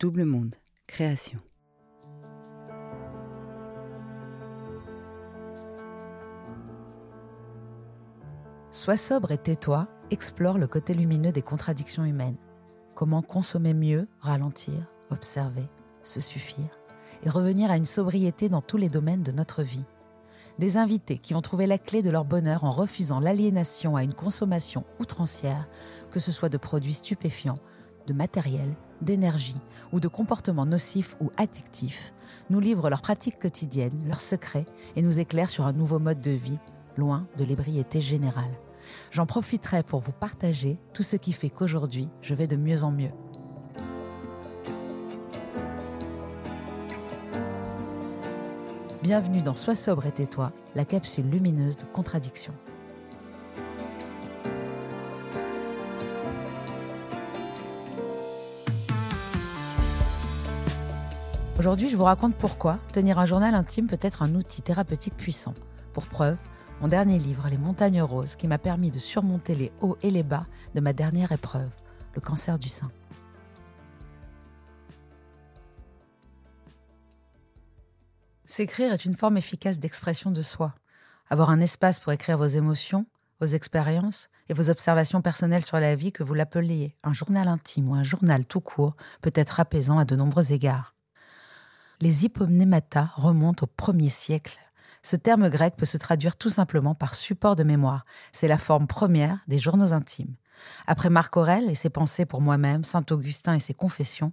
Double Monde, création. Sois sobre et tais-toi explore le côté lumineux des contradictions humaines. Comment consommer mieux, ralentir, observer, se suffire et revenir à une sobriété dans tous les domaines de notre vie. Des invités qui ont trouvé la clé de leur bonheur en refusant l'aliénation à une consommation outrancière, que ce soit de produits stupéfiants, de matériel, d'énergie ou de comportements nocifs ou addictifs, nous livrent leurs pratiques quotidiennes, leurs secrets et nous éclairent sur un nouveau mode de vie, loin de l'ébriété générale. J'en profiterai pour vous partager tout ce qui fait qu'aujourd'hui, je vais de mieux en mieux. Bienvenue dans Sois sobre et tais-toi, la capsule lumineuse de contradiction. Aujourd'hui, je vous raconte pourquoi tenir un journal intime peut être un outil thérapeutique puissant. Pour preuve, mon dernier livre, Les montagnes roses, qui m'a permis de surmonter les hauts et les bas de ma dernière épreuve, le cancer du sein. S'écrire est une forme efficace d'expression de soi. Avoir un espace pour écrire vos émotions, vos expériences et vos observations personnelles sur la vie, que vous l'appeliez un journal intime ou un journal tout court, peut être apaisant à de nombreux égards. Les hypomnémata remontent au premier siècle. Ce terme grec peut se traduire tout simplement par support de mémoire. C'est la forme première des journaux intimes. Après Marc Aurèle et ses pensées pour moi-même, Saint Augustin et ses confessions,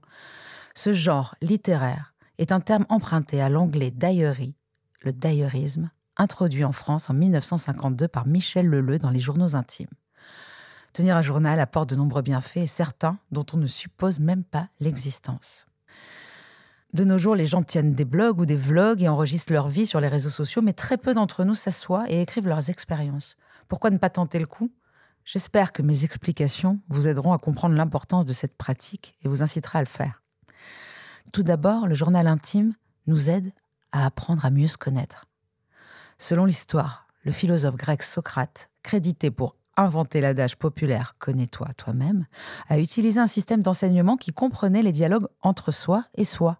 ce genre littéraire est un terme emprunté à l'anglais diary, le diarisme, introduit en France en 1952 par Michel Leleu dans les journaux intimes. Tenir un journal apporte de nombreux bienfaits et certains dont on ne suppose même pas l'existence. De nos jours, les gens tiennent des blogs ou des vlogs et enregistrent leur vie sur les réseaux sociaux, mais très peu d'entre nous s'assoient et écrivent leurs expériences. Pourquoi ne pas tenter le coup? J'espère que mes explications vous aideront à comprendre l'importance de cette pratique et vous incitera à le faire. Tout d'abord, le journal intime nous aide à apprendre à mieux se connaître. Selon l'histoire, le philosophe grec Socrate, crédité pour inventer l'adage populaire Connais-toi toi-même, a utilisé un système d'enseignement qui comprenait les dialogues entre soi et soi.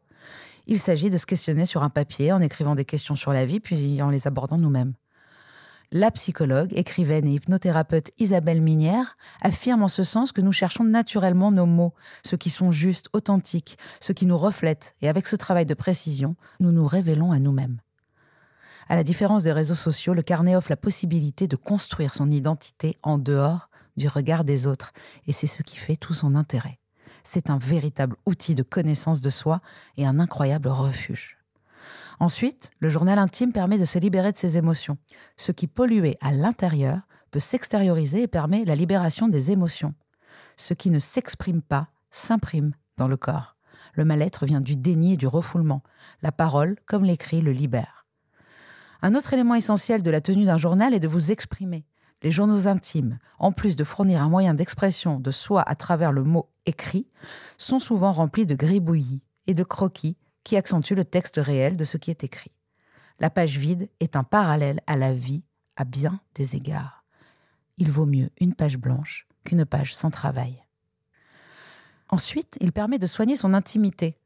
Il s'agit de se questionner sur un papier en écrivant des questions sur la vie puis en les abordant nous-mêmes. La psychologue, écrivaine et hypnothérapeute Isabelle Minière affirme en ce sens que nous cherchons naturellement nos mots, ceux qui sont justes, authentiques, ceux qui nous reflètent, et avec ce travail de précision, nous nous révélons à nous-mêmes. À la différence des réseaux sociaux, le carnet offre la possibilité de construire son identité en dehors du regard des autres, et c'est ce qui fait tout son intérêt. C'est un véritable outil de connaissance de soi et un incroyable refuge. Ensuite, le journal intime permet de se libérer de ses émotions. Ce qui polluait à l'intérieur peut s'extérioriser et permet la libération des émotions. Ce qui ne s'exprime pas s'imprime dans le corps. Le mal-être vient du déni et du refoulement. La parole, comme l'écrit, le libère. Un autre élément essentiel de la tenue d'un journal est de vous exprimer. Les journaux intimes, en plus de fournir un moyen d'expression de soi à travers le mot écrit, sont souvent remplis de gribouillis et de croquis qui accentuent le texte réel de ce qui est écrit. La page vide est un parallèle à la vie à bien des égards. Il vaut mieux une page blanche qu'une page sans travail. Ensuite, il permet de soigner son intimité.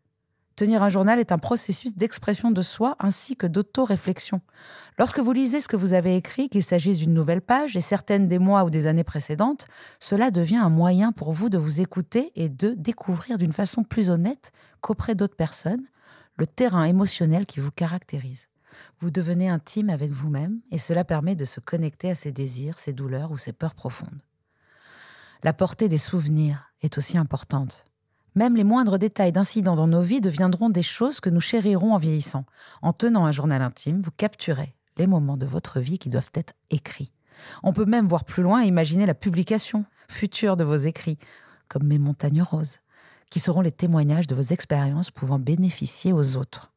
Tenir un journal est un processus d'expression de soi ainsi que d'auto-réflexion. Lorsque vous lisez ce que vous avez écrit, qu'il s'agisse d'une nouvelle page et certaines des mois ou des années précédentes, cela devient un moyen pour vous de vous écouter et de découvrir d'une façon plus honnête qu'auprès d'autres personnes le terrain émotionnel qui vous caractérise. Vous devenez intime avec vous-même et cela permet de se connecter à ses désirs, ses douleurs ou ses peurs profondes. La portée des souvenirs est aussi importante. Même les moindres détails d'incidents dans nos vies deviendront des choses que nous chérirons en vieillissant. En tenant un journal intime, vous capturez les moments de votre vie qui doivent être écrits. On peut même voir plus loin et imaginer la publication future de vos écrits, comme mes montagnes roses, qui seront les témoignages de vos expériences pouvant bénéficier aux autres.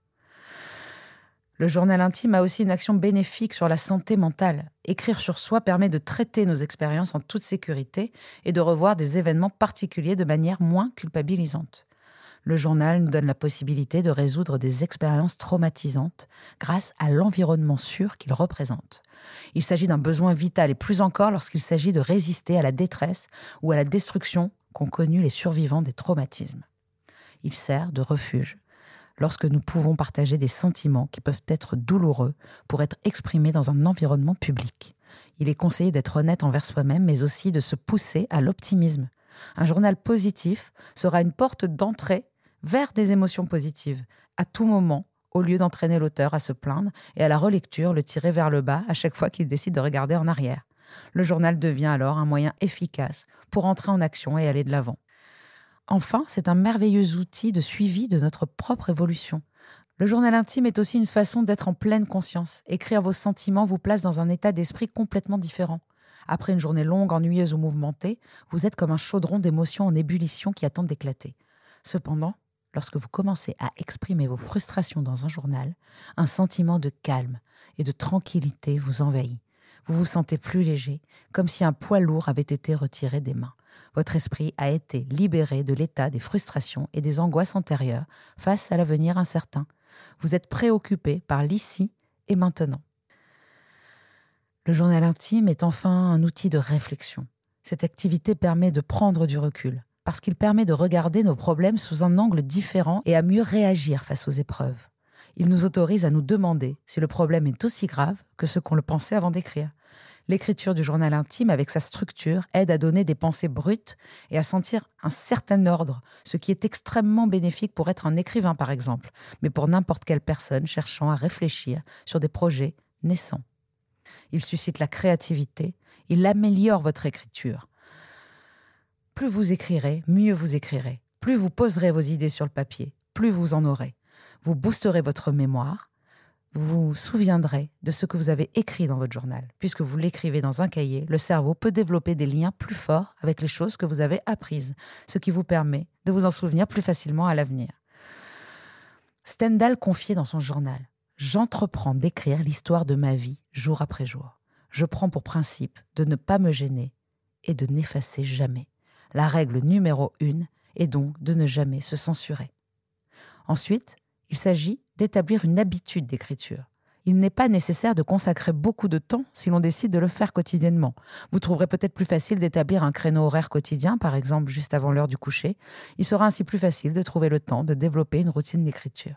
Le journal intime a aussi une action bénéfique sur la santé mentale. Écrire sur soi permet de traiter nos expériences en toute sécurité et de revoir des événements particuliers de manière moins culpabilisante. Le journal nous donne la possibilité de résoudre des expériences traumatisantes grâce à l'environnement sûr qu'il représente. Il s'agit d'un besoin vital et plus encore lorsqu'il s'agit de résister à la détresse ou à la destruction qu'ont connue les survivants des traumatismes. Il sert de refuge lorsque nous pouvons partager des sentiments qui peuvent être douloureux pour être exprimés dans un environnement public. Il est conseillé d'être honnête envers soi-même, mais aussi de se pousser à l'optimisme. Un journal positif sera une porte d'entrée vers des émotions positives, à tout moment, au lieu d'entraîner l'auteur à se plaindre et à la relecture le tirer vers le bas à chaque fois qu'il décide de regarder en arrière. Le journal devient alors un moyen efficace pour entrer en action et aller de l'avant. Enfin, c'est un merveilleux outil de suivi de notre propre évolution. Le journal intime est aussi une façon d'être en pleine conscience. Écrire vos sentiments vous place dans un état d'esprit complètement différent. Après une journée longue, ennuyeuse ou mouvementée, vous êtes comme un chaudron d'émotions en ébullition qui attendent d'éclater. Cependant, lorsque vous commencez à exprimer vos frustrations dans un journal, un sentiment de calme et de tranquillité vous envahit. Vous vous sentez plus léger, comme si un poids lourd avait été retiré des mains votre esprit a été libéré de l'état des frustrations et des angoisses antérieures face à l'avenir incertain. Vous êtes préoccupé par l'ici et maintenant. Le journal intime est enfin un outil de réflexion. Cette activité permet de prendre du recul, parce qu'il permet de regarder nos problèmes sous un angle différent et à mieux réagir face aux épreuves. Il nous autorise à nous demander si le problème est aussi grave que ce qu'on le pensait avant d'écrire, L'écriture du journal intime, avec sa structure, aide à donner des pensées brutes et à sentir un certain ordre, ce qui est extrêmement bénéfique pour être un écrivain, par exemple, mais pour n'importe quelle personne cherchant à réfléchir sur des projets naissants. Il suscite la créativité, il améliore votre écriture. Plus vous écrirez, mieux vous écrirez. Plus vous poserez vos idées sur le papier, plus vous en aurez. Vous boosterez votre mémoire, vous vous souviendrez de ce que vous avez écrit dans votre journal. Puisque vous l'écrivez dans un cahier, le cerveau peut développer des liens plus forts avec les choses que vous avez apprises, ce qui vous permet de vous en souvenir plus facilement à l'avenir. Stendhal confiait dans son journal J'entreprends d'écrire l'histoire de ma vie jour après jour. Je prends pour principe de ne pas me gêner et de n'effacer jamais. La règle numéro une est donc de ne jamais se censurer. Ensuite, il s'agit d'établir une habitude d'écriture. Il n'est pas nécessaire de consacrer beaucoup de temps si l'on décide de le faire quotidiennement. Vous trouverez peut-être plus facile d'établir un créneau horaire quotidien, par exemple juste avant l'heure du coucher. Il sera ainsi plus facile de trouver le temps de développer une routine d'écriture.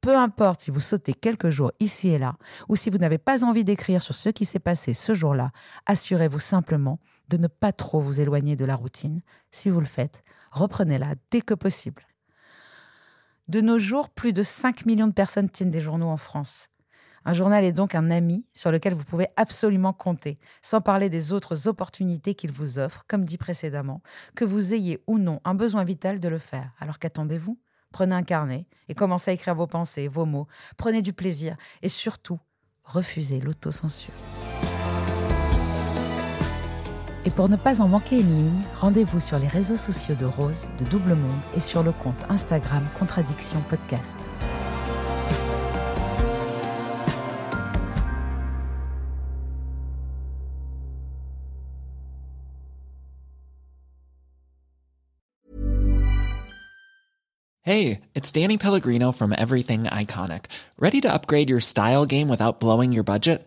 Peu importe si vous sautez quelques jours ici et là, ou si vous n'avez pas envie d'écrire sur ce qui s'est passé ce jour-là, assurez-vous simplement de ne pas trop vous éloigner de la routine. Si vous le faites, reprenez-la dès que possible. De nos jours, plus de 5 millions de personnes tiennent des journaux en France. Un journal est donc un ami sur lequel vous pouvez absolument compter, sans parler des autres opportunités qu'il vous offre, comme dit précédemment, que vous ayez ou non un besoin vital de le faire. Alors qu'attendez-vous? Prenez un carnet et commencez à écrire vos pensées, vos mots. Prenez du plaisir et surtout, refusez l'autocensure. Et pour ne pas en manquer une ligne, rendez-vous sur les réseaux sociaux de Rose, de Double Monde et sur le compte Instagram Contradiction Podcast. Hey, it's Danny Pellegrino from Everything Iconic. Ready to upgrade your style game without blowing your budget?